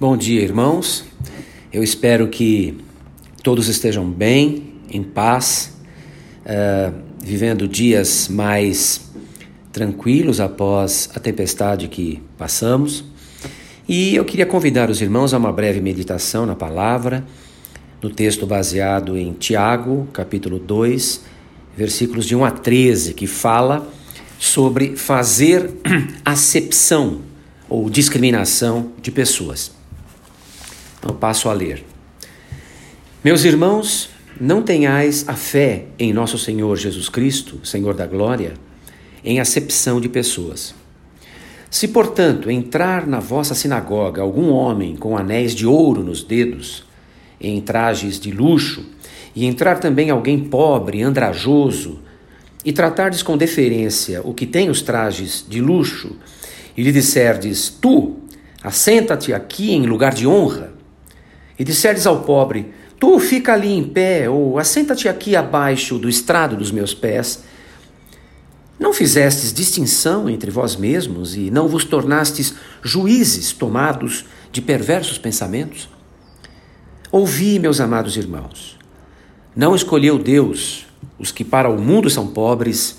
Bom dia, irmãos. Eu espero que todos estejam bem, em paz, uh, vivendo dias mais tranquilos após a tempestade que passamos. E eu queria convidar os irmãos a uma breve meditação na palavra, no texto baseado em Tiago, capítulo 2, versículos de 1 a 13, que fala sobre fazer acepção ou discriminação de pessoas. Então passo a ler. Meus irmãos, não tenhais a fé em nosso Senhor Jesus Cristo, Senhor da glória, em acepção de pessoas. Se, portanto, entrar na vossa sinagoga algum homem com anéis de ouro nos dedos, em trajes de luxo, e entrar também alguém pobre, andrajoso, e tratardes com deferência o que tem os trajes de luxo, e lhe disserdes: Tu, assenta-te aqui em lugar de honra, e disserdes ao pobre: Tu fica ali em pé, ou assenta-te aqui abaixo do estrado dos meus pés, não fizestes distinção entre vós mesmos e não vos tornastes juízes tomados de perversos pensamentos? Ouvi, meus amados irmãos, não escolheu Deus os que para o mundo são pobres,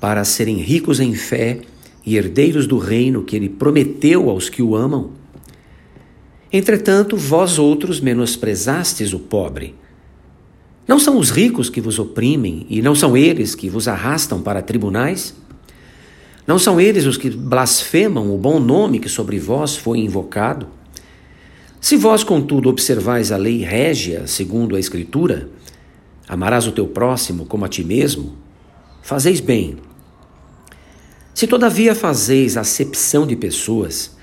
para serem ricos em fé e herdeiros do reino que ele prometeu aos que o amam. Entretanto, vós outros menosprezastes o pobre. Não são os ricos que vos oprimem e não são eles que vos arrastam para tribunais? Não são eles os que blasfemam o bom nome que sobre vós foi invocado? Se vós, contudo, observais a lei régia, segundo a Escritura, amarás o teu próximo como a ti mesmo, fazeis bem. Se todavia fazeis acepção de pessoas,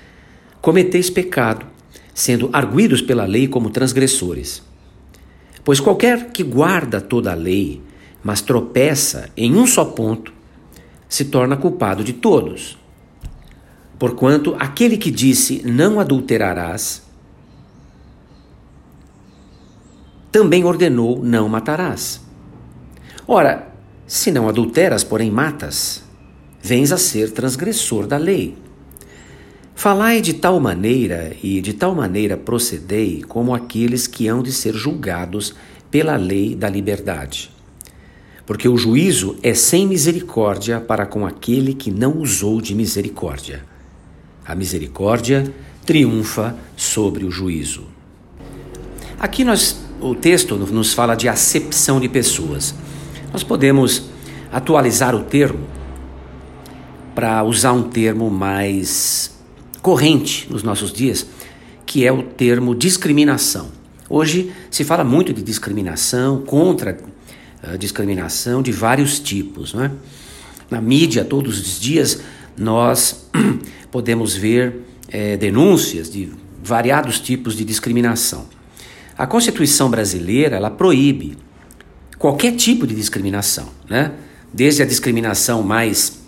cometeis pecado, sendo arguídos pela lei como transgressores. Pois qualquer que guarda toda a lei, mas tropeça em um só ponto, se torna culpado de todos. Porquanto aquele que disse não adulterarás, também ordenou não matarás. Ora, se não adulteras, porém matas, vens a ser transgressor da lei. Falai de tal maneira e de tal maneira procedei como aqueles que hão de ser julgados pela lei da liberdade. Porque o juízo é sem misericórdia para com aquele que não usou de misericórdia. A misericórdia triunfa sobre o juízo. Aqui nós, o texto nos fala de acepção de pessoas. Nós podemos atualizar o termo para usar um termo mais corrente nos nossos dias, que é o termo discriminação. Hoje se fala muito de discriminação, contra uh, discriminação de vários tipos. Não é? Na mídia, todos os dias, nós podemos ver é, denúncias de variados tipos de discriminação. A Constituição brasileira ela proíbe qualquer tipo de discriminação, né? desde a discriminação mais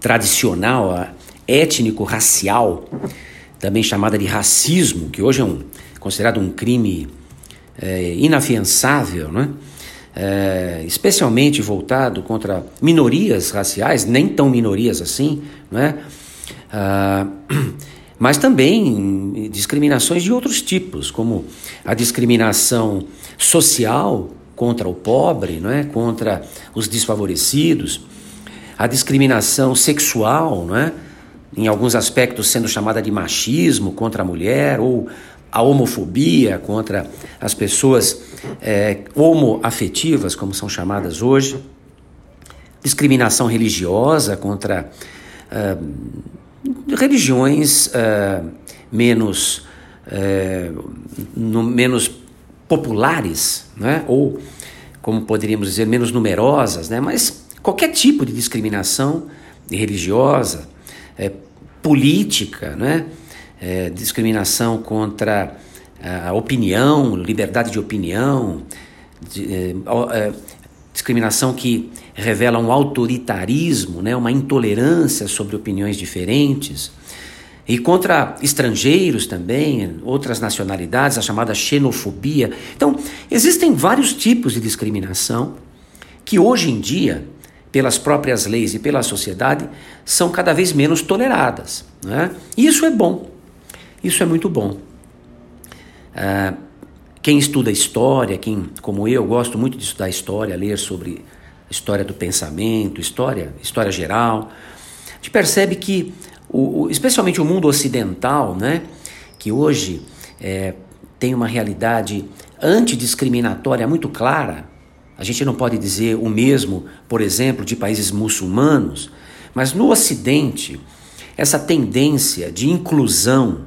tradicional, étnico-racial, também chamada de racismo, que hoje é um, considerado um crime é, inafiançável, né? É, especialmente voltado contra minorias raciais, nem tão minorias assim, né? Ah, mas também discriminações de outros tipos, como a discriminação social contra o pobre, não é? contra os desfavorecidos, a discriminação sexual, não é? Em alguns aspectos sendo chamada de machismo contra a mulher, ou a homofobia contra as pessoas é, homoafetivas, como são chamadas hoje, discriminação religiosa contra uh, religiões uh, menos, uh, no, menos populares, né? ou como poderíamos dizer, menos numerosas, né? mas qualquer tipo de discriminação religiosa, é, política, né? É, discriminação contra a opinião, liberdade de opinião, de, é, é, discriminação que revela um autoritarismo, né? uma intolerância sobre opiniões diferentes. E contra estrangeiros também, outras nacionalidades, a chamada xenofobia. Então, existem vários tipos de discriminação que hoje em dia pelas próprias leis e pela sociedade, são cada vez menos toleradas. Né? E isso é bom, isso é muito bom. Ah, quem estuda história, quem, como eu, gosto muito de estudar história, ler sobre história do pensamento, história, história geral, a gente percebe que, o, o, especialmente o mundo ocidental, né, que hoje é, tem uma realidade antidiscriminatória muito clara, a gente não pode dizer o mesmo, por exemplo, de países muçulmanos, mas no Ocidente, essa tendência de inclusão,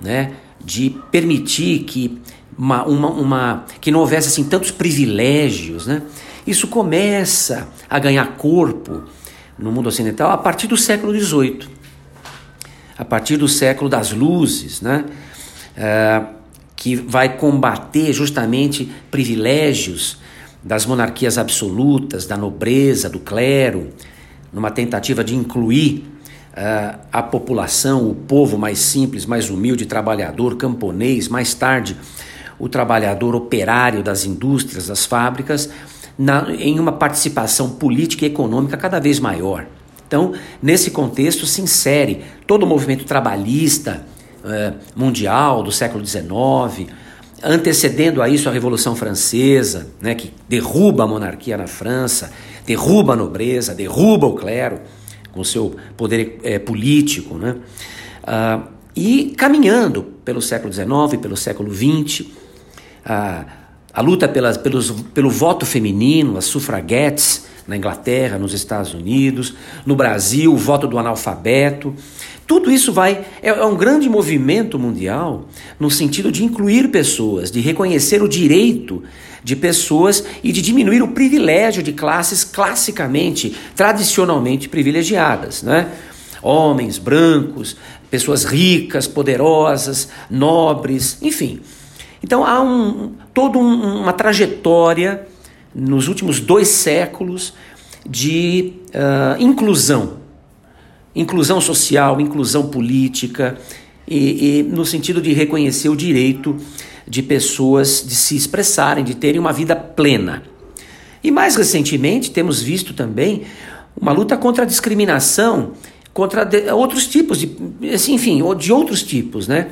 né, de permitir que, uma, uma, uma, que não houvesse assim, tantos privilégios, né, isso começa a ganhar corpo no mundo ocidental a partir do século XVIII, a partir do século das luzes, né, é, que vai combater justamente privilégios das monarquias absolutas, da nobreza, do clero, numa tentativa de incluir uh, a população, o povo mais simples, mais humilde, trabalhador, camponês, mais tarde o trabalhador operário das indústrias, das fábricas, na, em uma participação política e econômica cada vez maior. Então, nesse contexto, se insere todo o movimento trabalhista uh, mundial do século XIX, antecedendo a isso a Revolução Francesa, né, que derruba a monarquia na França, derruba a nobreza, derruba o clero com seu poder é, político, né? Ah, e caminhando pelo século XIX, pelo século XX, a, a luta pelas, pelos, pelo voto feminino, as sufraguetes na Inglaterra, nos Estados Unidos, no Brasil, o voto do analfabeto, tudo isso vai é, é, um grande movimento mundial no sentido de incluir pessoas, de reconhecer o direito de pessoas e de diminuir o privilégio de classes classicamente, tradicionalmente privilegiadas, né? Homens brancos, pessoas ricas, poderosas, nobres, enfim. Então há um, toda um, uma trajetória nos últimos dois séculos de uh, inclusão inclusão social, inclusão política, e, e, no sentido de reconhecer o direito de pessoas de se expressarem, de terem uma vida plena. E mais recentemente temos visto também uma luta contra a discriminação, contra outros tipos de, assim, enfim, de outros tipos, né?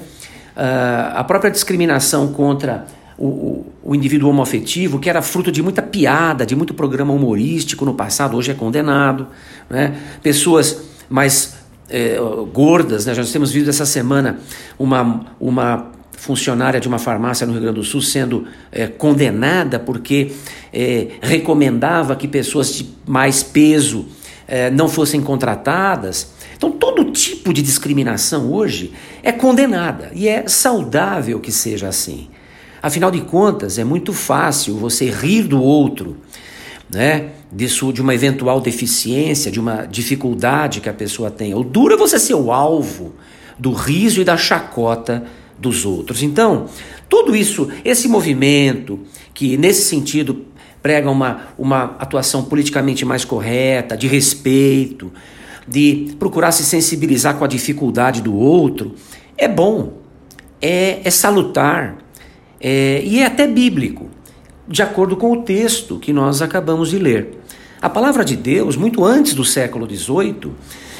Uh, a própria discriminação contra o, o, o, indivíduo homoafetivo, que era fruto de muita piada, de muito programa humorístico no passado, hoje é condenado, né? Pessoas mais é, gordas, né? Já temos visto essa semana uma, uma funcionária de uma farmácia no Rio Grande do Sul sendo é, condenada porque é, recomendava que pessoas de mais peso é, não fossem contratadas. Então, todo tipo de discriminação hoje é condenada e é saudável que seja assim. Afinal de contas, é muito fácil você rir do outro, né? De, uma eventual deficiência, de uma dificuldade que a pessoa tem. O duro é você ser o alvo do riso e da chacota dos outros. Então, tudo isso, esse movimento que nesse sentido prega uma, uma atuação politicamente mais correta, de respeito, de procurar se sensibilizar com a dificuldade do outro, é bom, é, é salutar é, e é até bíblico de acordo com o texto que nós acabamos de ler. A palavra de Deus, muito antes do século XVIII,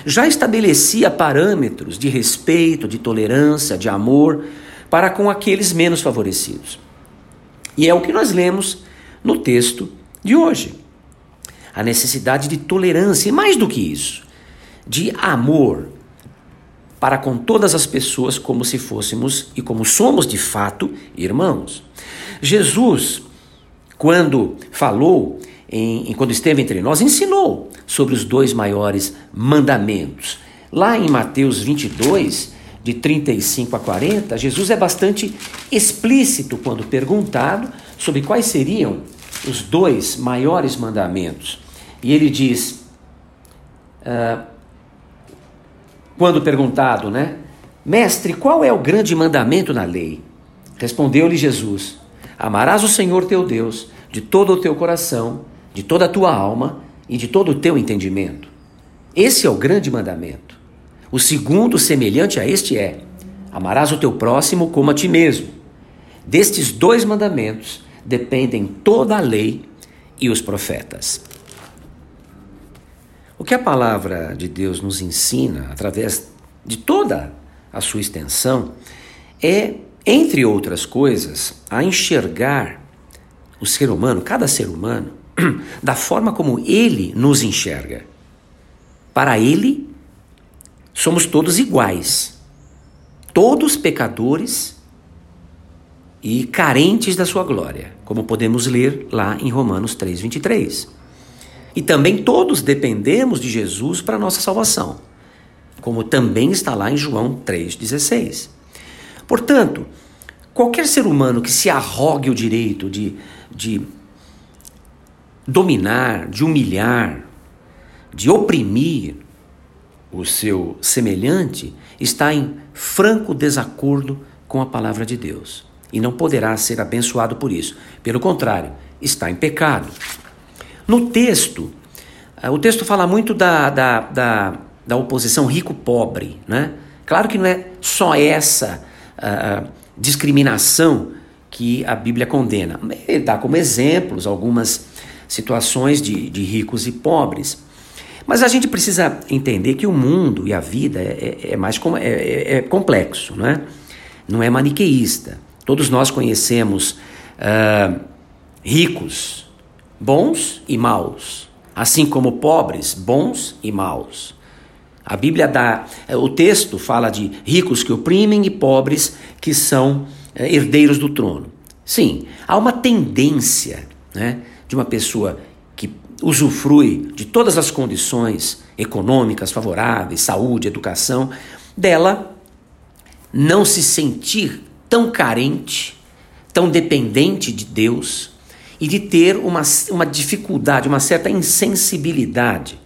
já estabelecia parâmetros de respeito, de tolerância, de amor para com aqueles menos favorecidos. E é o que nós lemos no texto de hoje. A necessidade de tolerância, e mais do que isso, de amor para com todas as pessoas, como se fôssemos e como somos de fato irmãos. Jesus quando falou, em, quando esteve entre nós, ensinou sobre os dois maiores mandamentos. Lá em Mateus 22, de 35 a 40, Jesus é bastante explícito quando perguntado sobre quais seriam os dois maiores mandamentos. E ele diz, uh, quando perguntado, né? Mestre, qual é o grande mandamento na lei? Respondeu-lhe Jesus: Amarás o Senhor teu Deus de todo o teu coração, de toda a tua alma e de todo o teu entendimento. Esse é o grande mandamento. O segundo, semelhante a este, é: amarás o teu próximo como a ti mesmo. Destes dois mandamentos dependem toda a lei e os profetas. O que a palavra de Deus nos ensina, através de toda a sua extensão, é entre outras coisas, a enxergar o ser humano, cada ser humano, da forma como ele nos enxerga. Para ele, somos todos iguais, todos pecadores e carentes da sua glória, como podemos ler lá em Romanos 3:23. E também todos dependemos de Jesus para nossa salvação, como também está lá em João 3:16. Portanto, qualquer ser humano que se arrogue o direito de, de dominar, de humilhar, de oprimir o seu semelhante, está em franco desacordo com a palavra de Deus e não poderá ser abençoado por isso. Pelo contrário, está em pecado. No texto, eh, o texto fala muito da, da, da, da oposição rico-pobre. Né? Claro que não é só essa uh, discriminação que a Bíblia condena. Ele dá como exemplos algumas situações de, de ricos e pobres. Mas a gente precisa entender que o mundo e a vida é, é, é mais é, é, é, complexo, não é? Não é maniqueísta. Todos nós conhecemos uh, ricos, bons e maus, assim como pobres, bons e maus. A Bíblia dá, eh, o texto fala de ricos que oprimem e pobres que são eh, herdeiros do trono. Sim, há uma tendência né, de uma pessoa que usufrui de todas as condições econômicas favoráveis, saúde, educação, dela não se sentir tão carente, tão dependente de Deus e de ter uma, uma dificuldade, uma certa insensibilidade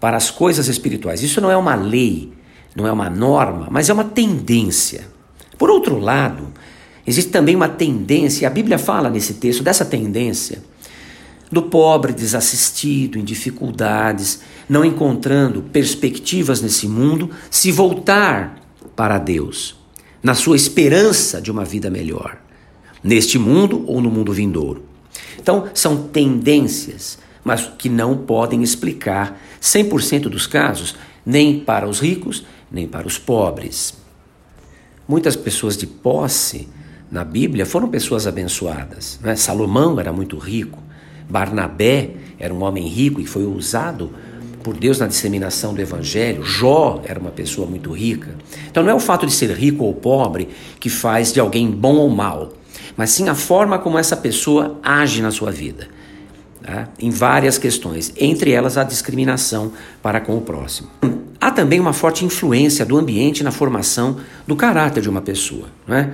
para as coisas espirituais. Isso não é uma lei, não é uma norma, mas é uma tendência. Por outro lado, existe também uma tendência, e a Bíblia fala nesse texto dessa tendência, do pobre desassistido, em dificuldades, não encontrando perspectivas nesse mundo, se voltar para Deus, na sua esperança de uma vida melhor, neste mundo ou no mundo vindouro. Então, são tendências, mas que não podem explicar 100% dos casos, nem para os ricos, nem para os pobres. Muitas pessoas de posse na Bíblia foram pessoas abençoadas. Né? Salomão era muito rico, Barnabé era um homem rico e foi usado por Deus na disseminação do Evangelho. Jó era uma pessoa muito rica. Então não é o fato de ser rico ou pobre que faz de alguém bom ou mal, mas sim a forma como essa pessoa age na sua vida tá? em várias questões, entre elas a discriminação para com o próximo. Há também uma forte influência do ambiente na formação do caráter de uma pessoa. Né?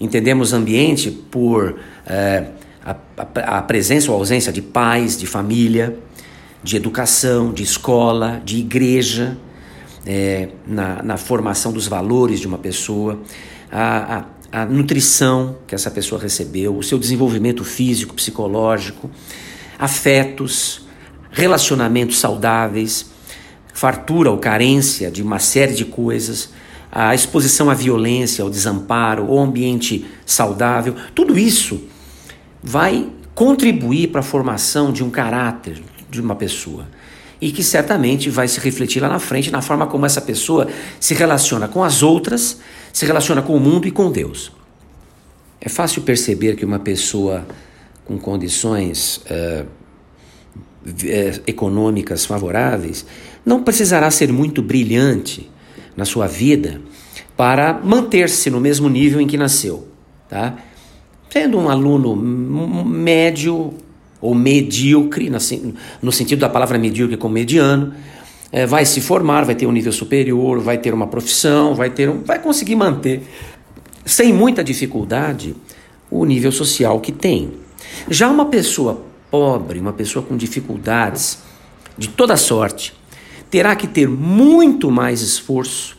Entendemos ambiente por é, a, a, a presença ou ausência de pais, de família, de educação, de escola, de igreja, é, na, na, formação dos valores de uma pessoa, a, a, a, nutrição que essa pessoa recebeu, o seu desenvolvimento físico, psicológico, afetos, relacionamentos saudáveis, fartura ou carência de uma série de coisas, a exposição à violência, ao desamparo, o ambiente saudável, tudo isso vai contribuir para a formação de um caráter de uma pessoa e que certamente vai se refletir lá na frente na forma como essa pessoa se relaciona com as outras, se relaciona com o mundo e com Deus. É fácil perceber que uma pessoa com condições uh, econômicas favoráveis, não precisará ser muito brilhante na sua vida para manter-se no mesmo nível em que nasceu. Tá? Sendo um aluno médio ou medíocre, no sentido da palavra medíocre como mediano, é, vai se formar, vai ter um nível superior, vai ter uma profissão, vai, ter um, vai conseguir manter, sem muita dificuldade, o nível social que tem. Já uma pessoa pobre, uma pessoa com dificuldades de toda sorte, terá que ter muito mais esforço,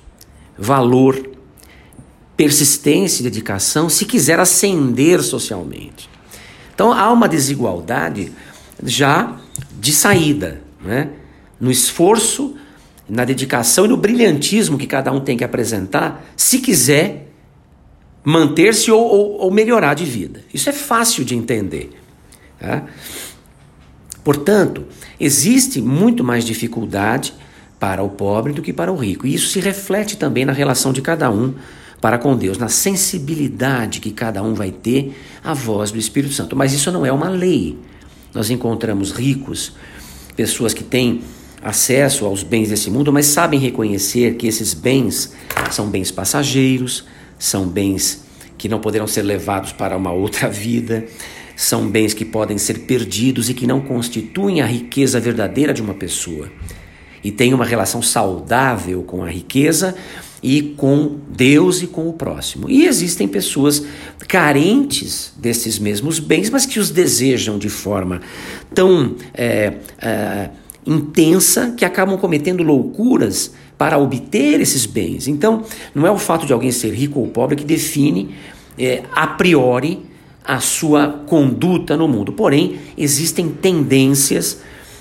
valor, persistência e dedicação se quiser ascender socialmente. Então há uma desigualdade já de saída, né? no esforço, na dedicação e no brilhantismo que cada um tem que apresentar, se quiser manter-se ou, ou, ou melhorar de vida. Isso é fácil de entender. Tá? Portanto, existe muito mais dificuldade para o pobre do que para o rico. E isso se reflete também na relação de cada um para com Deus, na sensibilidade que cada um vai ter à voz do Espírito Santo. Mas isso não é uma lei. Nós encontramos ricos, pessoas que têm acesso aos bens desse mundo, mas sabem reconhecer que esses bens são bens passageiros, são bens que não poderão ser levados para uma outra vida, são bens que podem ser perdidos e que não constituem a riqueza verdadeira de uma pessoa. E tem uma relação saudável com a riqueza e com Deus e com o próximo. E existem pessoas carentes desses mesmos bens, mas que os desejam de forma tão é, é, intensa que acabam cometendo loucuras para obter esses bens. Então, não é o fato de alguém ser rico ou pobre que define é, a priori a sua conduta no mundo. Porém, existem tendências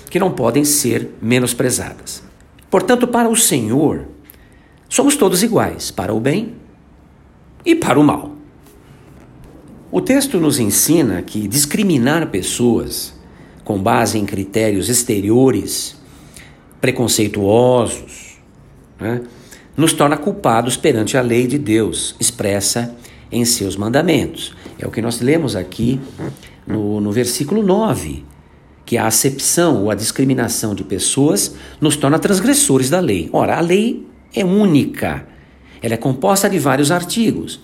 que não podem ser menosprezadas. Portanto, para o Senhor, somos todos iguais, para o bem e para o mal. O texto nos ensina que discriminar pessoas com base em critérios exteriores, preconceituosos, né, nos torna culpados perante a lei de Deus, expressa em seus mandamentos. É o que nós lemos aqui no, no versículo 9, que a acepção ou a discriminação de pessoas nos torna transgressores da lei. Ora, a lei é única. Ela é composta de vários artigos,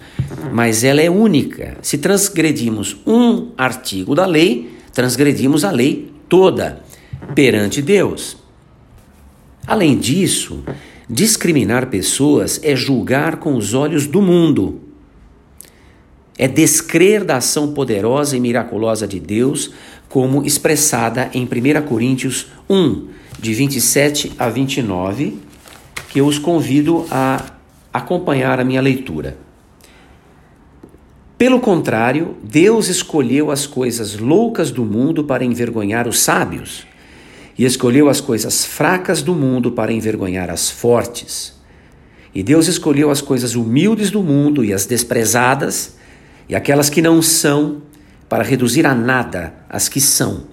mas ela é única. Se transgredimos um artigo da lei, transgredimos a lei toda perante Deus. Além disso, discriminar pessoas é julgar com os olhos do mundo é descrer da ação poderosa e miraculosa de Deus, como expressada em 1 Coríntios 1, de 27 a 29, que eu os convido a acompanhar a minha leitura. Pelo contrário, Deus escolheu as coisas loucas do mundo para envergonhar os sábios, e escolheu as coisas fracas do mundo para envergonhar as fortes. E Deus escolheu as coisas humildes do mundo e as desprezadas e aquelas que não são, para reduzir a nada as que são,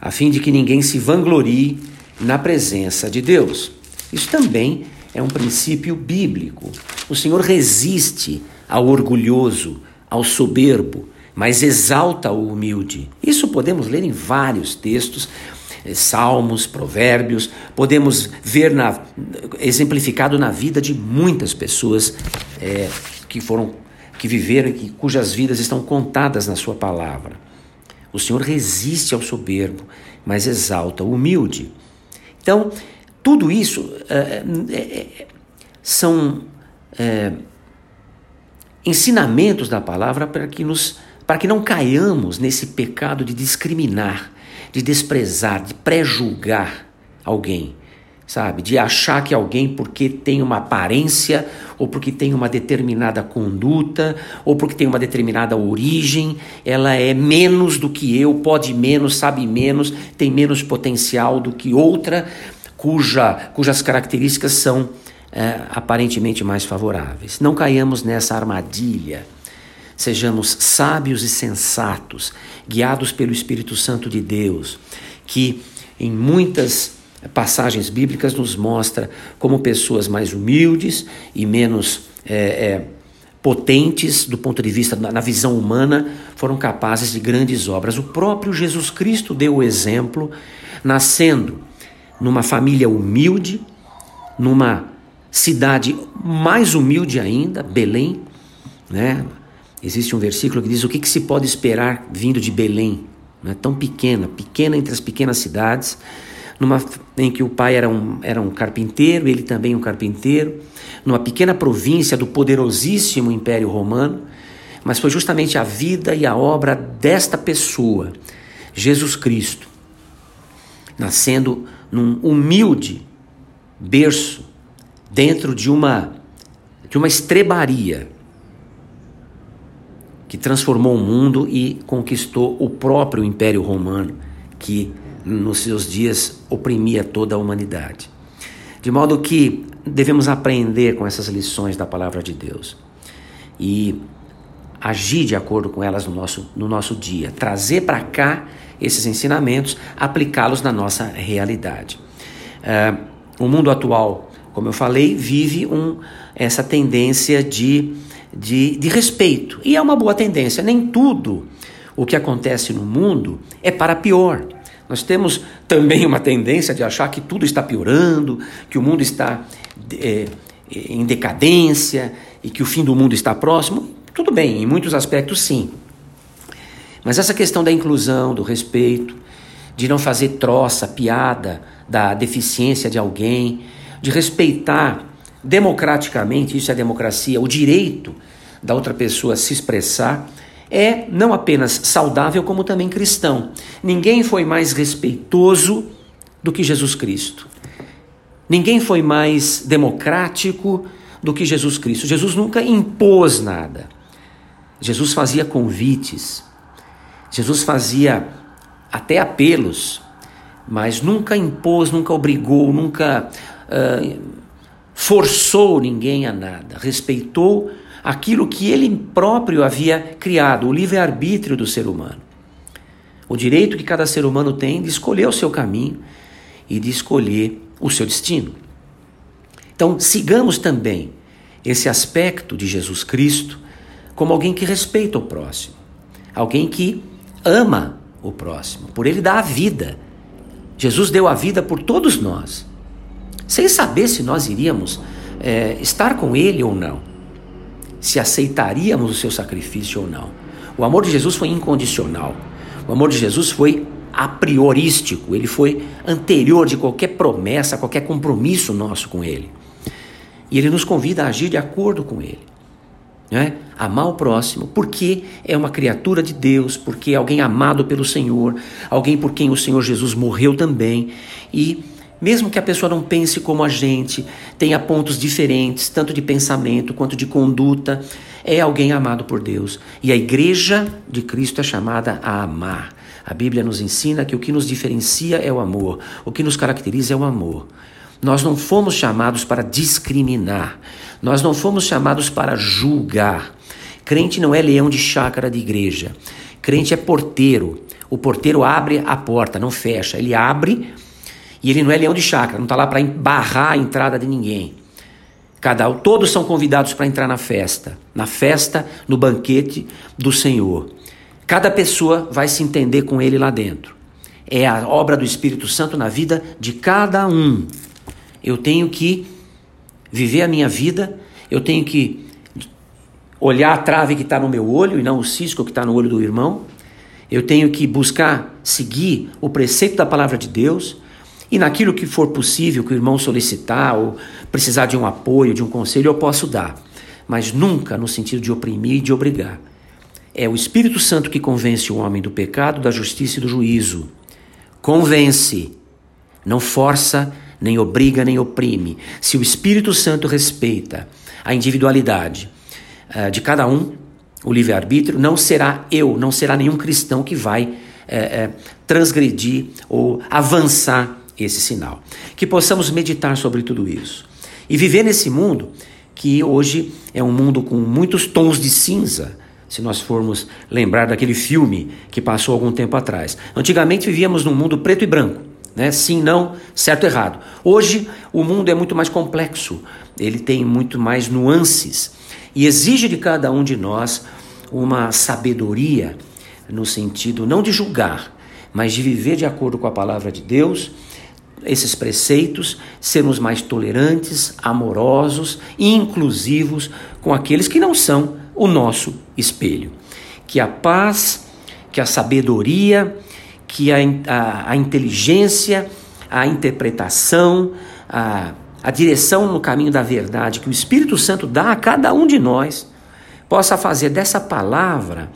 a fim de que ninguém se vanglorie na presença de Deus. Isso também é um princípio bíblico. O Senhor resiste ao orgulhoso, ao soberbo, mas exalta o humilde. Isso podemos ler em vários textos, eh, salmos, provérbios, podemos ver na, exemplificado na vida de muitas pessoas é, que foram que viveram e cujas vidas estão contadas na Sua palavra. O Senhor resiste ao soberbo, mas exalta o humilde. Então, tudo isso é, é, são ensinamentos da palavra para que, nos, para que não caiamos nesse pecado de discriminar, de desprezar, de pré-julgar alguém sabe? De achar que alguém, porque tem uma aparência, ou porque tem uma determinada conduta, ou porque tem uma determinada origem, ela é menos do que eu, pode menos, sabe menos, tem menos potencial do que outra, cuja, cujas características são é, aparentemente mais favoráveis. Não caiamos nessa armadilha. Sejamos sábios e sensatos, guiados pelo Espírito Santo de Deus, que em muitas passagens bíblicas nos mostra como pessoas mais humildes e menos é, é, potentes do ponto de vista na visão humana foram capazes de grandes obras. O próprio Jesus Cristo deu o exemplo, nascendo numa família humilde, numa cidade mais humilde ainda, Belém, né? Existe um versículo que diz o que, que se pode esperar vindo de Belém, é tão pequena, pequena entre as pequenas cidades, numa, em que o pai era um, era um carpinteiro, ele também um carpinteiro, numa pequena província do poderosíssimo Império Romano, mas foi justamente a vida e a obra desta pessoa, Jesus Cristo, nascendo num humilde berço, dentro de uma, de uma estrebaria, que transformou o mundo e conquistou o próprio Império Romano, que nos seus dias oprimia toda a humanidade. De modo que devemos aprender com essas lições da palavra de Deus e agir de acordo com elas no nosso, no nosso dia, trazer para cá esses ensinamentos, aplicá-los na nossa realidade. Uh, o mundo atual, como eu falei, vive um, essa tendência de de, de respeito. E é uma boa tendência. Nem tudo o que acontece no mundo é para pior. Nós temos também uma tendência de achar que tudo está piorando, que o mundo está é, em decadência e que o fim do mundo está próximo. Tudo bem, em muitos aspectos sim. Mas essa questão da inclusão, do respeito, de não fazer troça, piada da deficiência de alguém, de respeitar democraticamente, isso é democracia, o direito da outra pessoa se expressar, é não apenas saudável, como também cristão. Ninguém foi mais respeitoso do que Jesus Cristo. Ninguém foi mais democrático do que Jesus Cristo. Jesus nunca impôs nada. Jesus fazia convites. Jesus fazia até apelos, mas nunca impôs, nunca obrigou, nunca uh, forçou ninguém a nada. Respeitou aquilo que ele próprio havia criado, o livre-arbítrio do ser humano. O direito que cada ser humano tem de escolher o seu caminho e de escolher o seu destino. Então, sigamos também esse aspecto de Jesus Cristo como alguém que respeita o próximo, alguém que ama o próximo, por ele dá a vida. Jesus deu a vida por todos nós, sem saber se nós iríamos é, estar com ele ou não se aceitaríamos o seu sacrifício ou não. O amor de Jesus foi incondicional. O amor de Jesus foi a priorístico, ele foi anterior de qualquer promessa, qualquer compromisso nosso com ele. E ele nos convida a agir de acordo com ele. Né? Amar o próximo, porque é uma criatura de Deus, porque é alguém amado pelo Senhor, alguém por quem o Senhor Jesus morreu também. E mesmo que a pessoa não pense como a gente, tenha pontos diferentes, tanto de pensamento quanto de conduta, é alguém amado por Deus. E a igreja de Cristo é chamada a amar. A Bíblia nos ensina que o que nos diferencia é o amor, o que nos caracteriza é o amor. Nós não fomos chamados para discriminar, nós não fomos chamados para julgar. Crente não é leão de chácara de igreja, crente é porteiro. O porteiro abre a porta, não fecha, ele abre e ele não é leão de chácara, não está lá para barrar a entrada de ninguém. Cada, todos são convidados para entrar na festa, na festa, no banquete do Senhor. Cada pessoa vai se entender com ele lá dentro. É a obra do Espírito Santo na vida de cada um. Eu tenho que viver a minha vida, eu tenho que olhar a trave que está no meu olho e não o cisco que está no olho do irmão. Eu tenho que buscar seguir o preceito da palavra de Deus. E naquilo que for possível que o irmão solicitar ou precisar de um apoio, de um conselho, eu posso dar, mas nunca no sentido de oprimir e de obrigar. É o Espírito Santo que convence o homem do pecado, da justiça e do juízo. Convence, não força, nem obriga, nem oprime. Se o Espírito Santo respeita a individualidade uh, de cada um, o livre-arbítrio, não será eu, não será nenhum cristão que vai é, é, transgredir ou avançar esse sinal. Que possamos meditar sobre tudo isso e viver nesse mundo que hoje é um mundo com muitos tons de cinza. Se nós formos lembrar daquele filme que passou algum tempo atrás. Antigamente vivíamos num mundo preto e branco, né? Sim, não, certo, errado. Hoje o mundo é muito mais complexo, ele tem muito mais nuances e exige de cada um de nós uma sabedoria no sentido não de julgar, mas de viver de acordo com a palavra de Deus esses preceitos, sermos mais tolerantes, amorosos e inclusivos com aqueles que não são o nosso espelho. Que a paz, que a sabedoria, que a, a, a inteligência, a interpretação, a, a direção no caminho da verdade que o Espírito Santo dá a cada um de nós, possa fazer dessa palavra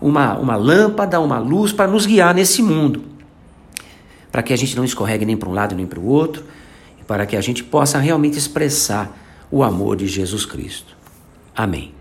uma, uma lâmpada, uma luz para nos guiar nesse mundo para que a gente não escorregue nem para um lado nem para o outro, e para que a gente possa realmente expressar o amor de Jesus Cristo. Amém.